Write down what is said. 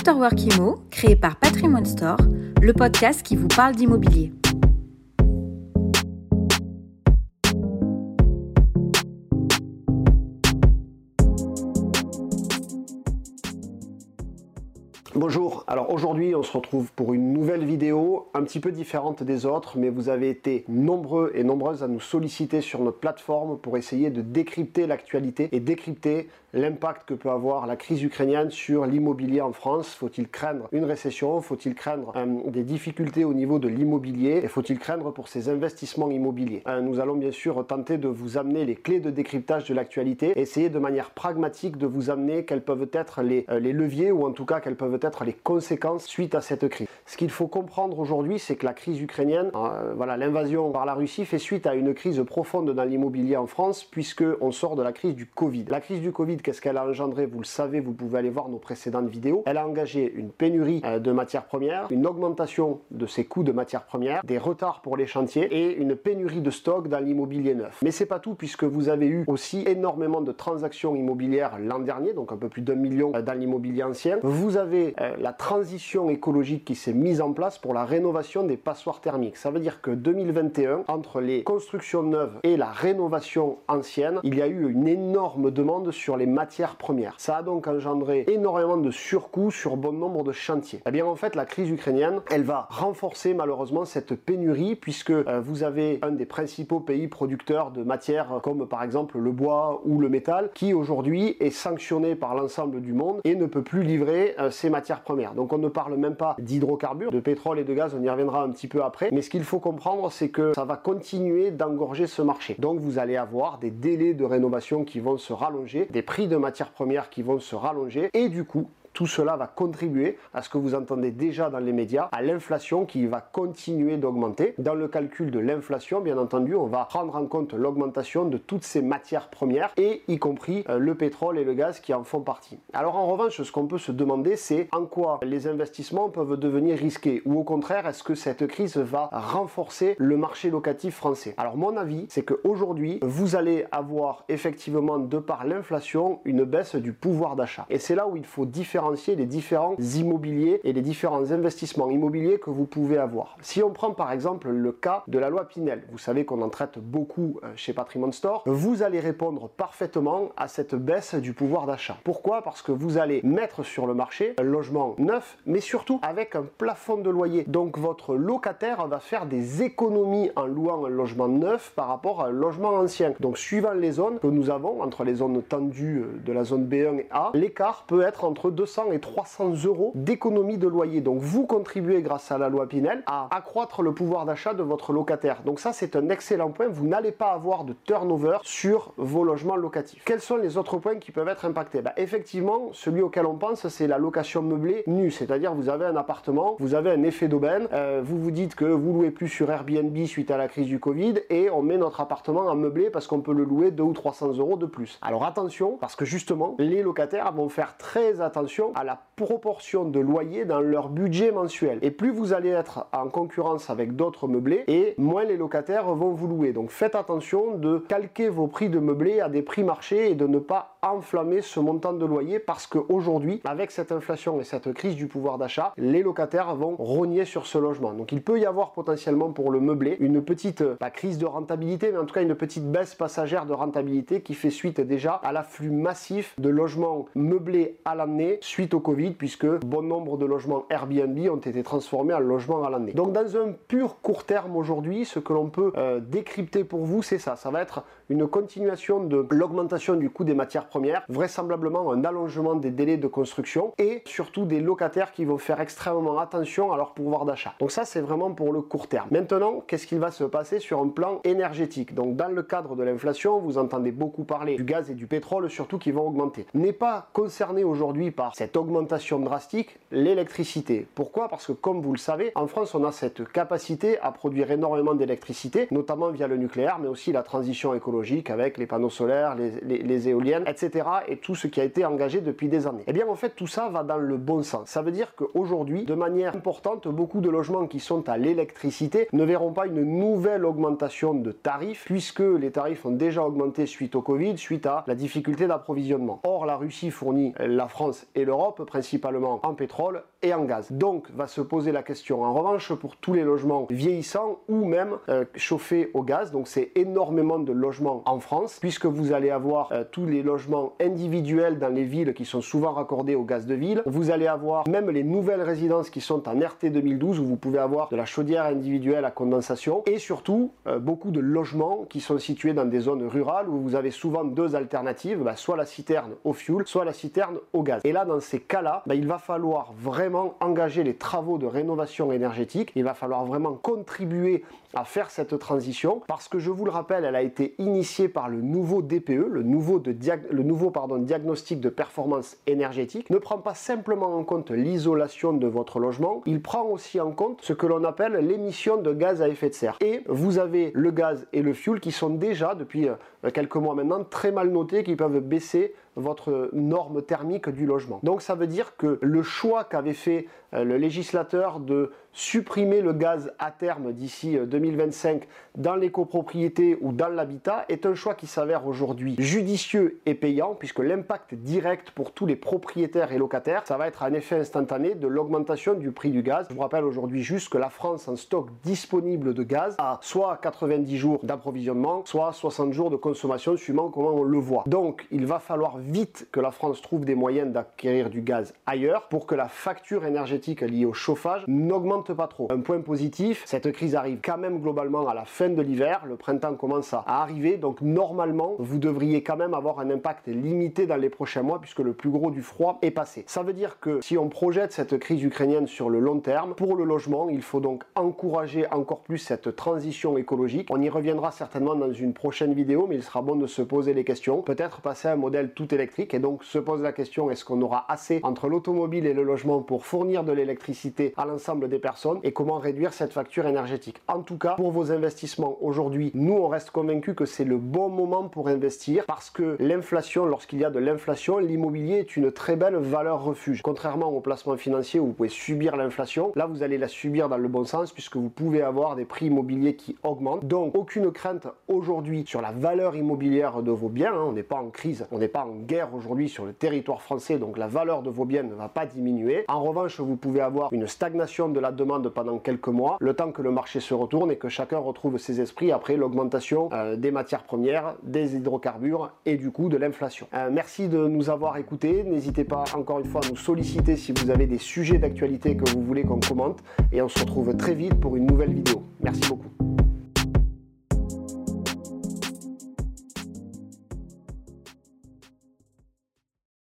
Afterwork Imo, créé par Patrimoine Store, le podcast qui vous parle d'immobilier. Bonjour, alors aujourd'hui on se retrouve pour une nouvelle vidéo un petit peu différente des autres, mais vous avez été nombreux et nombreuses à nous solliciter sur notre plateforme pour essayer de décrypter l'actualité et décrypter l'impact que peut avoir la crise ukrainienne sur l'immobilier en France. Faut-il craindre une récession? Faut-il craindre euh, des difficultés au niveau de l'immobilier? Et faut-il craindre pour ces investissements immobiliers? Euh, Nous allons bien sûr tenter de vous amener les clés de décryptage de l'actualité, essayer de manière pragmatique de vous amener quels peuvent être les, euh, les leviers ou en tout cas quels peuvent être les conséquences suite à cette crise. Ce qu'il faut comprendre aujourd'hui, c'est que la crise ukrainienne, voilà, l'invasion par la Russie fait suite à une crise profonde dans l'immobilier en France puisque on sort de la crise du Covid. La crise du Covid qu'est-ce qu'elle a engendré? Vous le savez, vous pouvez aller voir nos précédentes vidéos. Elle a engagé une pénurie euh, de matières premières, une augmentation de ses coûts de matières premières, des retards pour les chantiers et une pénurie de stock dans l'immobilier neuf. Mais c'est pas tout puisque vous avez eu aussi énormément de transactions immobilières l'an dernier, donc un peu plus d'un million euh, dans l'immobilier ancien. Vous avez euh, la transition écologique qui s'est mise en place pour la rénovation des passoires thermiques. Ça veut dire que 2021, entre les constructions neuves et la rénovation ancienne, il y a eu une énorme demande sur les matières premières. Ça a donc engendré énormément de surcoûts sur bon nombre de chantiers. Eh bien en fait, la crise ukrainienne, elle va renforcer malheureusement cette pénurie puisque euh, vous avez un des principaux pays producteurs de matières comme par exemple le bois ou le métal qui aujourd'hui est sanctionné par l'ensemble du monde et ne peut plus livrer euh, ses matières Donc on ne parle même pas d'hydrocarbures, de pétrole et de gaz, on y reviendra un petit peu après. Mais ce qu'il faut comprendre, c'est que ça va continuer d'engorger ce marché. Donc vous allez avoir des délais de rénovation qui vont se rallonger, des prix de matières premières qui vont se rallonger et du coup tout cela va contribuer à ce que vous entendez déjà dans les médias, à l'inflation qui va continuer d'augmenter. Dans le calcul de l'inflation, bien entendu, on va prendre en compte l'augmentation de toutes ces matières premières et y compris euh, le pétrole et le gaz qui en font partie. Alors en revanche, ce qu'on peut se demander, c'est en quoi les investissements peuvent devenir risqués ou au contraire, est-ce que cette crise va renforcer le marché locatif français? Alors mon avis, c'est qu'aujourd'hui, vous allez avoir effectivement, de par l'inflation, une baisse du pouvoir d'achat. Et c'est là où il faut différencier les différents immobiliers et les différents investissements immobiliers que vous pouvez avoir. Si on prend par exemple le cas de la loi Pinel, vous savez qu'on en traite beaucoup euh, chez Patrimoine Store, vous allez répondre parfaitement à cette baisse du pouvoir d'achat. Pourquoi? Parce que vous allez mettre sur le marché un logement neuf, mais surtout avec un plafond de loyer. Donc votre locataire va faire des économies en louant un logement neuf par rapport à un logement ancien. Donc suivant les zones que nous avons, entre les zones tendues euh, de la zone B1 et A, l'écart peut être entre 200 et 300 euros d'économie de loyer. Donc vous contribuez grâce à la loi Pinel à accroître le pouvoir d'achat de votre locataire. Donc ça c'est un excellent point. Vous n'allez pas avoir de turnover sur vos logements locatifs. Quels sont les autres points qui peuvent être impactés? Bah, Effectivement, celui auquel on pense, c'est la location meublée nue. C'est-à-dire vous avez un appartement, vous avez un effet d'aubaine, euh, vous vous dites que vous louez plus sur Airbnb suite à la crise du Covid et on met notre appartement en meublé parce qu'on peut le louer 2 ou 300 euros de plus. Alors attention, parce que justement, les locataires vont faire très attention à la proportion de loyer dans leur budget mensuel. Et plus vous allez être en concurrence avec d'autres meublés, et moins les locataires vont vous louer. Donc faites attention de calquer vos prix de meublé à des prix marchés et de ne pas enflammer ce montant de loyer parce qu'aujourd'hui, avec cette inflation et cette crise du pouvoir d'achat, les locataires vont rogner sur ce logement. Donc il peut y avoir potentiellement pour le meublé une petite, pas crise de rentabilité, mais en tout cas une petite baisse passagère de rentabilité qui fait suite déjà à l'afflux massif de logements meublés à l'année suite au Covid, puisque bon nombre de logements Airbnb ont été transformés en logements à l'année. Donc dans un pur court terme aujourd'hui, ce que l'on peut euh, décrypter pour vous, c'est ça. Ça va être une continuation de l'augmentation du coût des matières premières, vraisemblablement un allongement des délais de construction et surtout des locataires qui vont faire extrêmement attention à leur pouvoir d'achat. Donc ça, c'est vraiment pour le court terme. Maintenant, qu'est-ce qu'il va se passer sur un plan énergétique? Donc dans le cadre de l'inflation, vous entendez beaucoup parler du gaz et du pétrole, surtout qui vont augmenter. N'est pas concerné aujourd'hui par cette augmentation drastique, l'électricité. Pourquoi? Parce que comme vous le savez, en France, on a cette capacité à produire énormément d'électricité, notamment via le nucléaire, mais aussi la transition écologique avec les panneaux solaires, les, éoliennes, etc. et tout ce qui a été engagé depuis des années. Eh bien en fait tout ça va dans le bon sens. Ça veut dire qu'aujourd'hui, de manière importante, beaucoup de logements qui sont à l'électricité ne verront pas une nouvelle augmentation de tarifs puisque les tarifs ont déjà augmenté suite au Covid, suite à la difficulté d'approvisionnement. Or la Russie fournit la France et l'Europe principalement en pétrole et en gaz. Donc va se poser la question en revanche pour tous les logements vieillissants ou même euh, chauffés au gaz. Donc c'est énormément de logements en France puisque vous allez avoir euh, tous les logements individuels dans les villes qui sont souvent raccordés au gaz de ville. Vous allez avoir même les nouvelles résidences qui sont en RT 2012 où vous pouvez avoir de la chaudière individuelle à condensation et surtout euh, beaucoup de logements qui sont situés dans des zones rurales où vous avez souvent deux alternatives, bah, soit la citerne au fuel, soit la citerne au gaz. Et là dans ces cas-là, bah, il va falloir vraiment engager les travaux de rénovation énergétique, il va falloir vraiment contribuer à faire cette transition parce que je vous le rappelle, elle a été initiée par le nouveau DPE, le nouveau, diagnostic de performance énergétique, ne prend pas simplement en compte l'isolation de votre logement, il prend aussi en compte ce que l'on appelle l'émission de gaz à effet de serre. Et vous avez le gaz et le fuel qui sont déjà depuis euh, quelques mois maintenant très mal notés, qui peuvent baisser votre norme thermique du logement. Donc ça veut dire que le choix qu'avait fait euh, le législateur de supprimer le gaz à terme d'ici 2025 euh, dans les copropriétés ou dans l'habitat est un choix qui s'avère aujourd'hui judicieux et payant puisque l'impact direct pour tous les propriétaires et locataires, ça va être un effet instantané de l'augmentation du prix du gaz. Je vous rappelle aujourd'hui juste que la France en stock disponible de gaz a soit 90 jours d'approvisionnement, soit 60 jours de consommation suivant comment on le voit. Donc il va falloir vite que la France trouve des moyens d'acquérir du gaz ailleurs pour que la facture énergétique liée au chauffage n'augmente pas trop. Un point positif, cette crise arrive quand même globalement à la fin de l'hiver, le printemps commence à arriver, donc normalement vous devriez quand même avoir un impact limité dans les prochains mois puisque le plus gros du froid est passé. Ça veut dire que si on projette cette crise ukrainienne sur le long terme, pour le logement, il faut donc encourager encore plus cette transition écologique. On y reviendra certainement dans une prochaine vidéo, mais il sera bon de se poser les questions. Peut-être passer à un modèle tout électrique et donc se pose la question est-ce qu'on aura assez entre l'automobile et le logement pour fournir de l'électricité à l'ensemble des personnes? Et comment réduire cette facture énergétique? En tout cas, pour vos investissements aujourd'hui, nous on reste convaincus que c'est le bon moment pour investir parce que l'inflation, lorsqu'il y a de l'inflation, l'immobilier est une très belle valeur refuge. Contrairement au placement financier où vous pouvez subir l'inflation, là vous allez la subir dans le bon sens puisque vous pouvez avoir des prix immobiliers qui augmentent. Donc aucune crainte aujourd'hui sur la immobilière de vos biens. Hein. On n'est pas en crise, on n'est pas en guerre aujourd'hui sur le territoire français, donc la valeur de vos biens ne va pas diminuer. En revanche, vous pouvez avoir une stagnation de la demande pendant quelques mois, le temps que le marché se retourne et que chacun retrouve ses esprits après l'augmentation euh, des matières premières, des hydrocarbures et du coup de l'inflation. Euh, merci de nous avoir écoutés. N'hésitez pas encore une fois à nous solliciter si vous avez des sujets d'actualité que vous voulez qu'on commente et on se retrouve très vite pour une nouvelle vidéo. Merci beaucoup.